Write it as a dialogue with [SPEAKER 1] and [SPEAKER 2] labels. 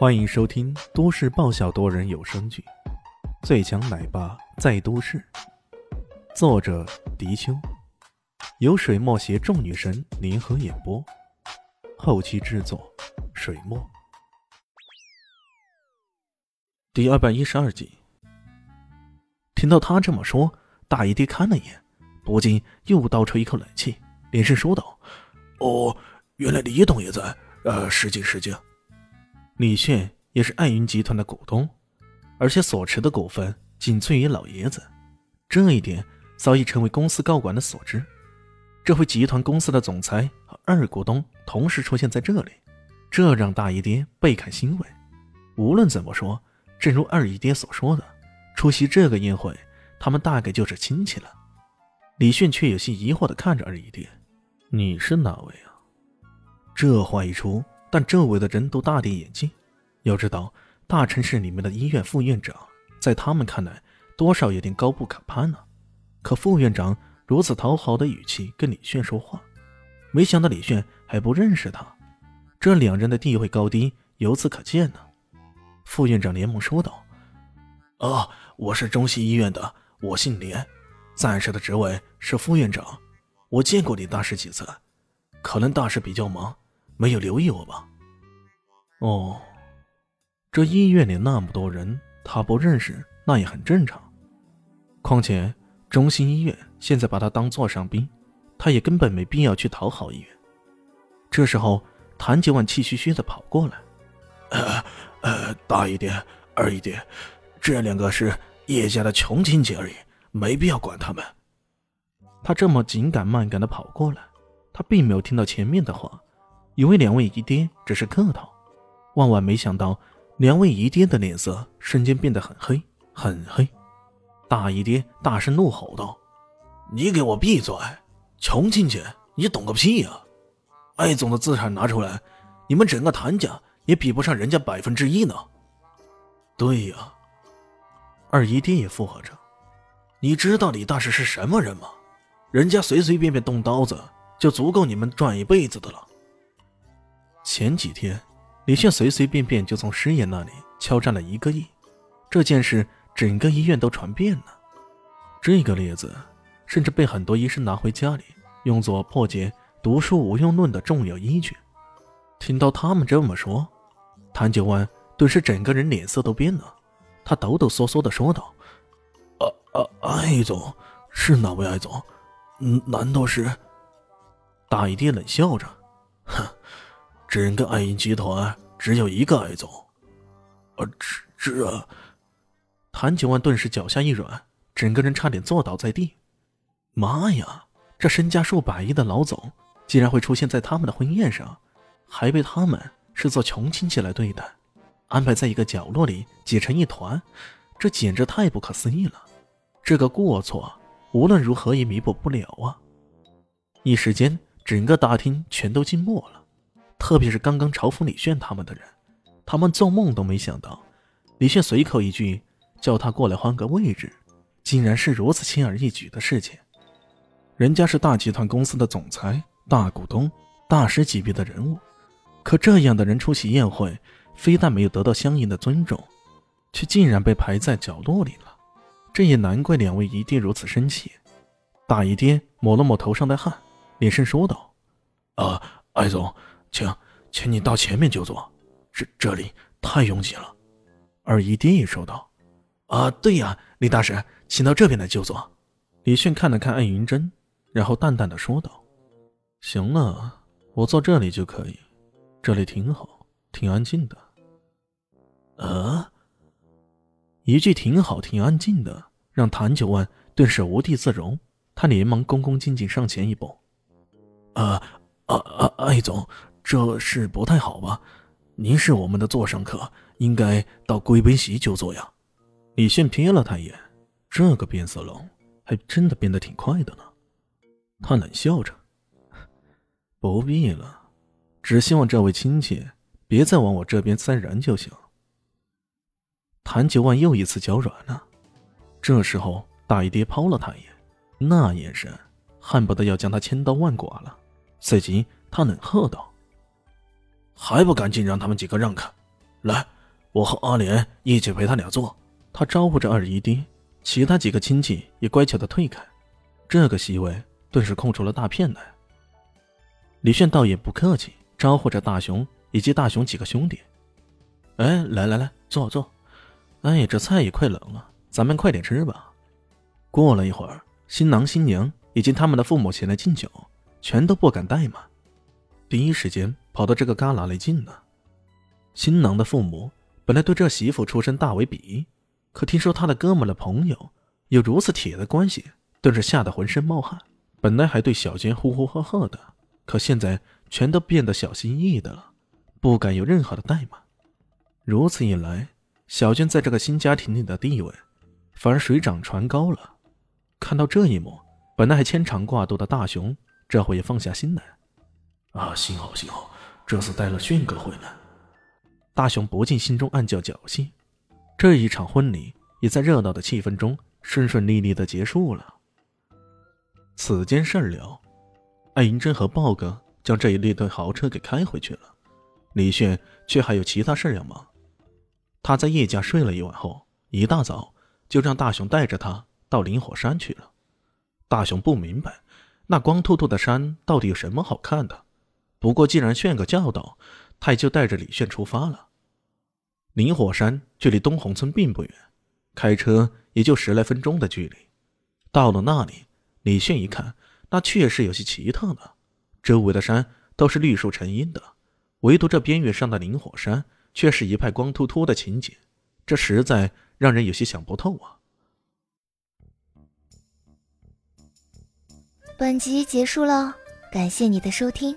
[SPEAKER 1] 欢迎收听都市爆笑多人有声剧《最强奶爸在都市》，作者：迪秋，由水墨携众女神联合演播，后期制作：水墨。第二百一十二集，听到他这么说，大姨爹看了一眼，不禁又倒抽一口冷气，连声说道：“
[SPEAKER 2] 哦，原来李董也在，呃，失敬失敬。”
[SPEAKER 1] 李炫也是爱云集团的股东，而且所持的股份仅次于老爷子，这一点早已成为公司高管的所知。这回集团公司的总裁和二股东同时出现在这里，这让大姨爹倍感欣慰。无论怎么说，正如二姨爹所说的，出席这个宴会，他们大概就是亲戚了。李炫却有些疑惑地看着二姨爹：“你是哪位啊？”这话一出。但周围的人都大跌眼镜。要知道，大城市里面的医院副院长，在他们看来，多少有点高不可攀呢。可副院长如此讨好的语气跟李炫说话，没想到李炫还不认识他。这两人的地位高低由此可见呢。副院长连忙说道：“
[SPEAKER 2] 啊，我是中西医院的，我姓连，暂时的职位是副院长。我见过李大师几次，可能大师比较忙。”没有留意我吧？
[SPEAKER 1] 哦，这医院里那么多人，他不认识那也很正常。况且中心医院现在把他当座上宾，他也根本没必要去讨好医院。这时候，谭杰万气吁吁的跑过来：“
[SPEAKER 2] 呃呃，大一点，二一点，这两个是叶家的穷亲戚而已，没必要管他们。”
[SPEAKER 1] 他这么紧赶慢赶的跑过来，他并没有听到前面的话。以为两位姨爹只是客套，万万没想到，两位姨爹的脸色瞬间变得很黑，很黑。大姨爹大声怒吼道：“
[SPEAKER 2] 你给我闭嘴！穷亲戚，你懂个屁呀！艾总的资产拿出来，你们整个谭家也比不上人家百分之一呢。”
[SPEAKER 1] 对呀，二姨爹也附和着：“
[SPEAKER 2] 你知道李大师是什么人吗？人家随随便便动刀子，就足够你们赚一辈子的了。”
[SPEAKER 1] 前几天，李炫随随便便就从师爷那里敲诈了一个亿，这件事整个医院都传遍了。这个例子甚至被很多医生拿回家里，用作破解“读书无用论”的重要依据。听到他们这么说，谭九万顿时整个人脸色都变了，他抖抖嗦嗦地说道：“
[SPEAKER 2] 啊啊，艾总是哪位艾总？嗯，难道是？”
[SPEAKER 1] 大姨爹冷笑着，
[SPEAKER 2] 整个爱因集团只有一个爱总，啊，这这……
[SPEAKER 1] 谭九万顿时脚下一软，整个人差点坐倒在地。妈呀，这身家数百亿的老总竟然会出现在他们的婚宴上，还被他们视作穷亲戚来对待，安排在一个角落里挤成一团，这简直太不可思议了！这个过错无论如何也弥补不了啊！一时间，整个大厅全都静默了。特别是刚刚嘲讽李炫他们的人，他们做梦都没想到，李炫随口一句叫他过来换个位置，竟然是如此轻而易举的事情。人家是大集团公司的总裁、大股东、大师级别的人物，可这样的人出席宴会，非但没有得到相应的尊重，却竟然被排在角落里了。这也难怪两位姨爹如此生气。大姨爹抹了抹头上的汗，连声说道：“
[SPEAKER 2] 啊，艾总。”请，请你到前面就坐，这这里太拥挤了。
[SPEAKER 1] 二姨爹也说道：“
[SPEAKER 2] 啊，对呀，李大师，请到这边来就坐。”
[SPEAKER 1] 李迅看了看艾云珍，然后淡淡的说道：“行了，我坐这里就可以，这里挺好，挺安静的。”
[SPEAKER 2] 啊，
[SPEAKER 1] 一句“挺好，挺安静的”，让谭九万顿时无地自容，他连忙恭恭敬敬上前一步：“
[SPEAKER 2] 啊啊啊，艾总。”这是不太好吧？您是我们的座上客，应该到贵宾席就坐呀。
[SPEAKER 1] 李炫瞥了他一眼，这个变色龙还真的变得挺快的呢。他冷笑着：“不必了，只希望这位亲戚别再往我这边塞人就行。”谭九万又一次脚软了。这时候，大姨爹抛了他一眼，那眼神恨不得要将他千刀万剐了。随即，他冷喝道。
[SPEAKER 2] 还不赶紧让他们几个让开！来，我和阿莲一起陪他俩坐。
[SPEAKER 1] 他招呼着二姨爹，其他几个亲戚也乖巧的退开。这个席位顿时空出了大片来。李炫倒也不客气，招呼着大雄以及大雄几个兄弟：“哎，来来来，坐坐。哎，这菜也快冷了，咱们快点吃吧。”过了一会儿，新郎新娘以及他们的父母前来敬酒，全都不敢怠慢，第一时间跑到这个旮旯来敬了。新郎的父母本来对这媳妇出身大为鄙夷，可听说他的哥们的朋友有如此铁的关系，顿时吓得浑身冒汗。本来还对小娟呼呼喝喝的，可现在全都变得小心翼翼的了，不敢有任何的怠慢。如此一来，小娟在这个新家庭里的地位反而水涨船高了。看到这一幕，本来还牵肠挂肚的大雄这会也放下心来。
[SPEAKER 2] 啊，幸好幸好，这次带了炫哥回来。
[SPEAKER 1] 大雄不禁心中暗叫侥幸，这一场婚礼也在热闹的气氛中顺顺利利的结束了。此间事了，艾银珍和豹哥将这一列队豪车给开回去了，李炫却还有其他事要忙。他在叶家睡了一晚后，一大早就让大雄带着他到灵火山去了。大雄不明白那光秃秃的山到底有什么好看的，不过既然炫哥叫道，他也就带着李炫出发了。灵火山距离东红村并不远，开车也就十来分钟的距离。到了那里，李炫一看，那确实有些奇特呢。周围的山都是绿树成荫的，唯独这边缘上的灵火山却是一派光秃秃的情景，这实在让人有些想不透啊。
[SPEAKER 3] 本集结束了，感谢你的收听，